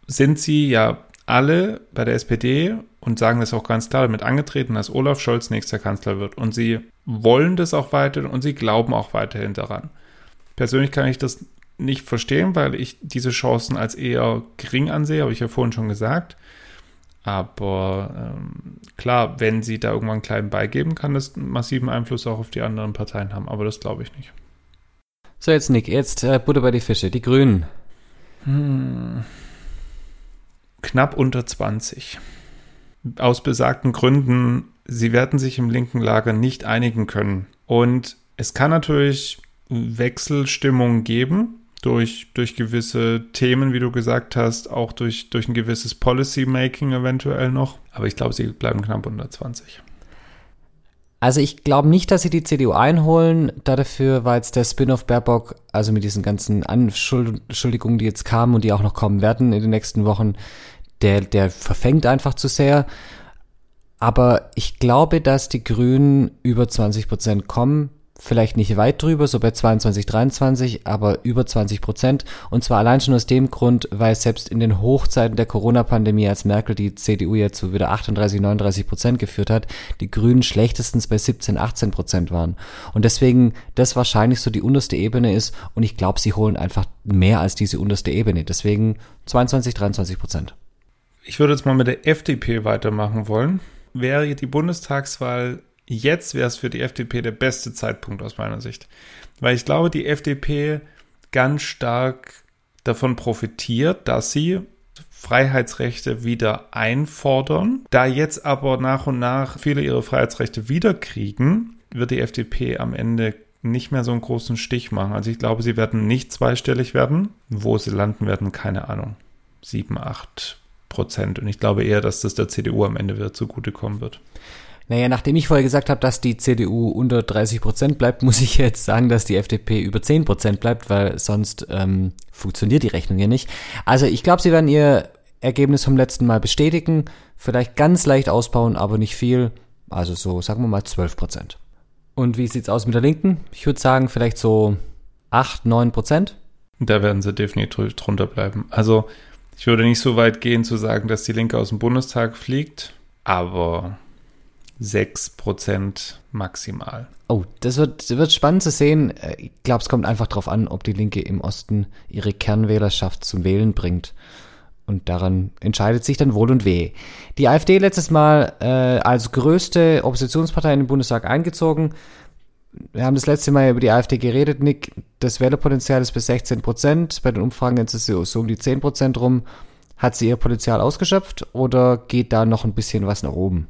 sind sie ja alle bei der SPD und sagen das auch ganz klar damit angetreten, dass Olaf Scholz nächster Kanzler wird. Und sie wollen das auch weiter und sie glauben auch weiterhin daran. Persönlich kann ich das nicht verstehen, weil ich diese Chancen als eher gering ansehe, habe ich ja vorhin schon gesagt. Aber ähm, klar, wenn sie da irgendwann einen kleinen beigeben, kann das einen massiven Einfluss auch auf die anderen Parteien haben. Aber das glaube ich nicht. So, jetzt Nick, jetzt äh, Butter bei die Fische. Die Grünen. Hm knapp unter 20. Aus besagten Gründen, sie werden sich im linken Lager nicht einigen können. Und es kann natürlich Wechselstimmung geben durch, durch gewisse Themen, wie du gesagt hast, auch durch, durch ein gewisses Policy-Making eventuell noch. Aber ich glaube, sie bleiben knapp unter 20. Also ich glaube nicht, dass sie die CDU einholen. dafür war jetzt der Spin-off Baerbock, also mit diesen ganzen Anschuldigungen, die jetzt kamen und die auch noch kommen werden in den nächsten Wochen, der, der verfängt einfach zu sehr. Aber ich glaube, dass die Grünen über 20 Prozent kommen. Vielleicht nicht weit drüber, so bei 22, 23, aber über 20 Prozent. Und zwar allein schon aus dem Grund, weil selbst in den Hochzeiten der Corona-Pandemie, als Merkel die CDU jetzt so wieder 38, 39 Prozent geführt hat, die Grünen schlechtestens bei 17, 18 Prozent waren. Und deswegen das wahrscheinlich so die unterste Ebene ist. Und ich glaube, sie holen einfach mehr als diese unterste Ebene. Deswegen 22, 23 Prozent. Ich würde jetzt mal mit der FDP weitermachen wollen. Wäre die Bundestagswahl jetzt, wäre es für die FDP der beste Zeitpunkt aus meiner Sicht. Weil ich glaube, die FDP ganz stark davon profitiert, dass sie Freiheitsrechte wieder einfordern. Da jetzt aber nach und nach viele ihre Freiheitsrechte wiederkriegen, wird die FDP am Ende nicht mehr so einen großen Stich machen. Also ich glaube, sie werden nicht zweistellig werden. Wo sie landen werden, keine Ahnung. Sieben, acht Prozent. Und ich glaube eher, dass das der CDU am Ende wieder zugutekommen wird. Naja, nachdem ich vorher gesagt habe, dass die CDU unter 30 Prozent bleibt, muss ich jetzt sagen, dass die FDP über 10 Prozent bleibt, weil sonst ähm, funktioniert die Rechnung ja nicht. Also ich glaube, sie werden ihr Ergebnis vom letzten Mal bestätigen, vielleicht ganz leicht ausbauen, aber nicht viel. Also so, sagen wir mal 12 Prozent. Und wie sieht's aus mit der Linken? Ich würde sagen, vielleicht so 8, 9 Prozent. Da werden sie definitiv drunter bleiben. Also ich würde nicht so weit gehen zu sagen, dass die Linke aus dem Bundestag fliegt, aber 6% maximal. Oh, das wird, wird spannend zu sehen. Ich glaube, es kommt einfach darauf an, ob die Linke im Osten ihre Kernwählerschaft zum Wählen bringt. Und daran entscheidet sich dann Wohl und Weh. Die AfD letztes Mal äh, als größte Oppositionspartei in den Bundestag eingezogen wir haben das letzte Mal über die AfD geredet, Nick. Das Wählerpotenzial ist bis 16 Prozent. Bei den Umfragen ist es so um die 10 Prozent rum. Hat sie ihr Potenzial ausgeschöpft oder geht da noch ein bisschen was nach oben?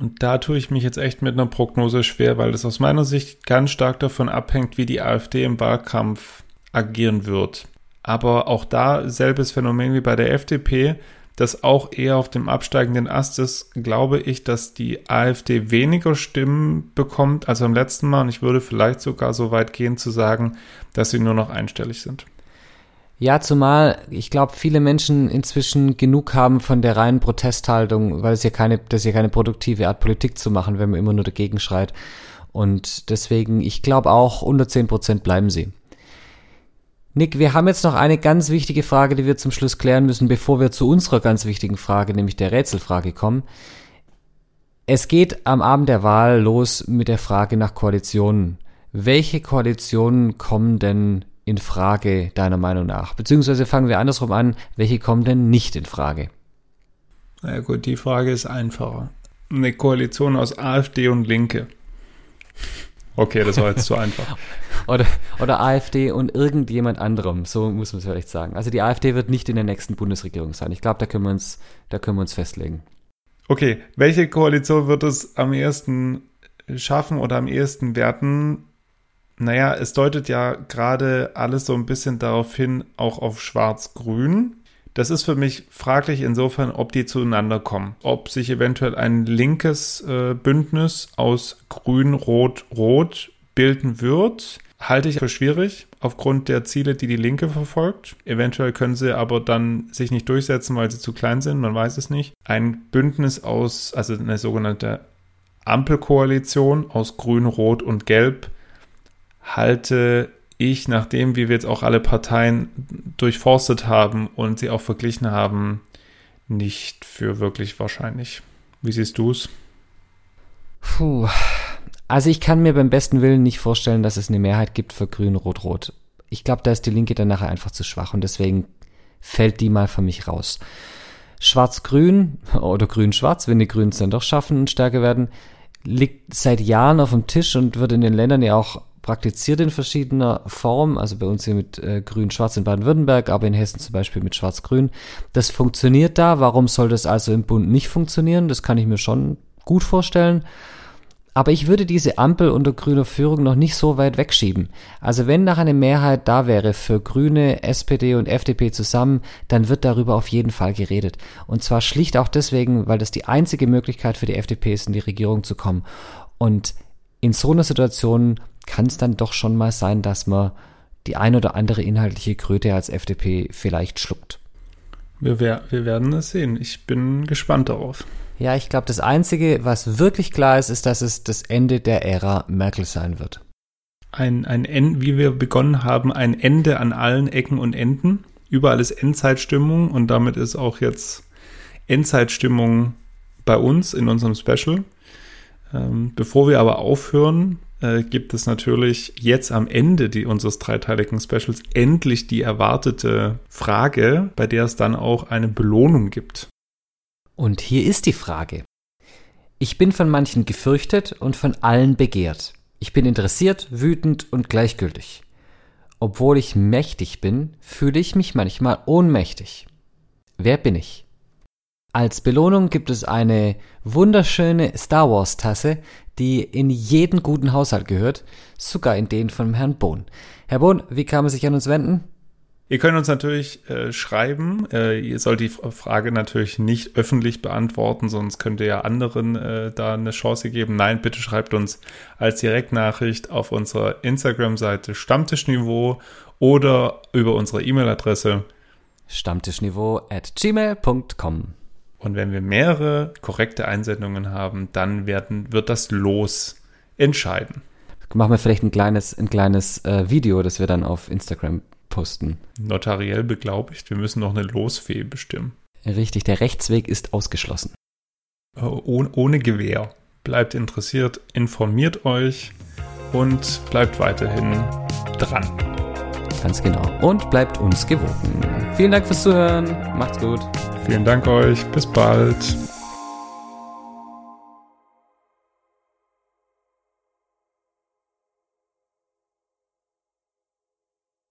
Und da tue ich mich jetzt echt mit einer Prognose schwer, weil das aus meiner Sicht ganz stark davon abhängt, wie die AfD im Wahlkampf agieren wird. Aber auch da selbes Phänomen wie bei der FDP das auch eher auf dem absteigenden Ast ist, glaube ich, dass die AfD weniger Stimmen bekommt als beim letzten Mal. Und ich würde vielleicht sogar so weit gehen zu sagen, dass sie nur noch einstellig sind. Ja, zumal ich glaube, viele Menschen inzwischen genug haben von der reinen Protesthaltung, weil es ja keine, das ist ja keine produktive Art Politik zu machen, wenn man immer nur dagegen schreit. Und deswegen, ich glaube auch, unter 10 Prozent bleiben sie. Nick, wir haben jetzt noch eine ganz wichtige Frage, die wir zum Schluss klären müssen, bevor wir zu unserer ganz wichtigen Frage, nämlich der Rätselfrage kommen. Es geht am Abend der Wahl los mit der Frage nach Koalitionen. Welche Koalitionen kommen denn in Frage deiner Meinung nach? Beziehungsweise fangen wir andersrum an, welche kommen denn nicht in Frage? Na ja, gut, die Frage ist einfacher. Eine Koalition aus AfD und Linke. Okay, das war jetzt zu einfach. Oder, oder AfD und irgendjemand anderem, so muss man es vielleicht sagen. Also die AfD wird nicht in der nächsten Bundesregierung sein. Ich glaube, da können wir uns, da können wir uns festlegen. Okay, welche Koalition wird es am ehesten schaffen oder am ehesten werden? Naja, es deutet ja gerade alles so ein bisschen darauf hin, auch auf Schwarz-Grün. Das ist für mich fraglich insofern, ob die zueinander kommen. Ob sich eventuell ein linkes äh, Bündnis aus Grün, Rot, Rot bilden wird, halte ich für schwierig aufgrund der Ziele, die die Linke verfolgt. Eventuell können sie aber dann sich nicht durchsetzen, weil sie zu klein sind, man weiß es nicht. Ein Bündnis aus, also eine sogenannte Ampelkoalition aus Grün, Rot und Gelb halte ich, nachdem wir jetzt auch alle Parteien durchforstet haben und sie auch verglichen haben, nicht für wirklich wahrscheinlich. Wie siehst du es? Puh. Also ich kann mir beim besten Willen nicht vorstellen, dass es eine Mehrheit gibt für Grün, Rot, Rot. Ich glaube, da ist die Linke dann nachher einfach zu schwach und deswegen fällt die mal für mich raus. Schwarz-Grün oder Grün-Schwarz, wenn die Grünen es dann doch schaffen und stärker werden, liegt seit Jahren auf dem Tisch und wird in den Ländern ja auch praktiziert in verschiedener Form, also bei uns hier mit äh, Grün-Schwarz in Baden-Württemberg, aber in Hessen zum Beispiel mit Schwarz-Grün. Das funktioniert da. Warum soll das also im Bund nicht funktionieren? Das kann ich mir schon gut vorstellen. Aber ich würde diese Ampel unter grüner Führung noch nicht so weit wegschieben. Also wenn nach eine Mehrheit da wäre für Grüne, SPD und FDP zusammen, dann wird darüber auf jeden Fall geredet. Und zwar schlicht auch deswegen, weil das die einzige Möglichkeit für die FDP ist, in die Regierung zu kommen. Und in so einer Situation kann es dann doch schon mal sein, dass man die ein oder andere inhaltliche Kröte als FDP vielleicht schluckt. Wir, wir werden es sehen. Ich bin gespannt darauf. Ja, ich glaube, das Einzige, was wirklich klar ist, ist, dass es das Ende der Ära Merkel sein wird. Ein, ein Ende, wie wir begonnen haben, ein Ende an allen Ecken und Enden. Überall ist Endzeitstimmung und damit ist auch jetzt Endzeitstimmung bei uns in unserem Special. Ähm, bevor wir aber aufhören, äh, gibt es natürlich jetzt am Ende die, unseres dreiteiligen Specials endlich die erwartete Frage, bei der es dann auch eine Belohnung gibt. Und hier ist die Frage. Ich bin von manchen gefürchtet und von allen begehrt. Ich bin interessiert, wütend und gleichgültig. Obwohl ich mächtig bin, fühle ich mich manchmal ohnmächtig. Wer bin ich? Als Belohnung gibt es eine wunderschöne Star Wars Tasse, die in jeden guten Haushalt gehört, sogar in den von Herrn Bohn. Herr Bohn, wie kann man sich an uns wenden? Ihr könnt uns natürlich äh, schreiben. Äh, ihr sollt die Frage natürlich nicht öffentlich beantworten, sonst könnt ihr ja anderen äh, da eine Chance geben. Nein, bitte schreibt uns als Direktnachricht auf unserer Instagram-Seite Stammtischniveau oder über unsere E-Mail-Adresse stammtischniveau at gmail.com. Und wenn wir mehrere korrekte Einsendungen haben, dann werden, wird das Los entscheiden. Machen wir vielleicht ein kleines, ein kleines äh, Video, das wir dann auf Instagram posten. Notariell beglaubigt, wir müssen noch eine Losfee bestimmen. Richtig, der Rechtsweg ist ausgeschlossen. Oh, ohne, ohne Gewehr. Bleibt interessiert, informiert euch und bleibt weiterhin dran. Ganz genau. Und bleibt uns gewogen. Vielen Dank fürs Zuhören. Macht's gut. Vielen Dank euch. Bis bald.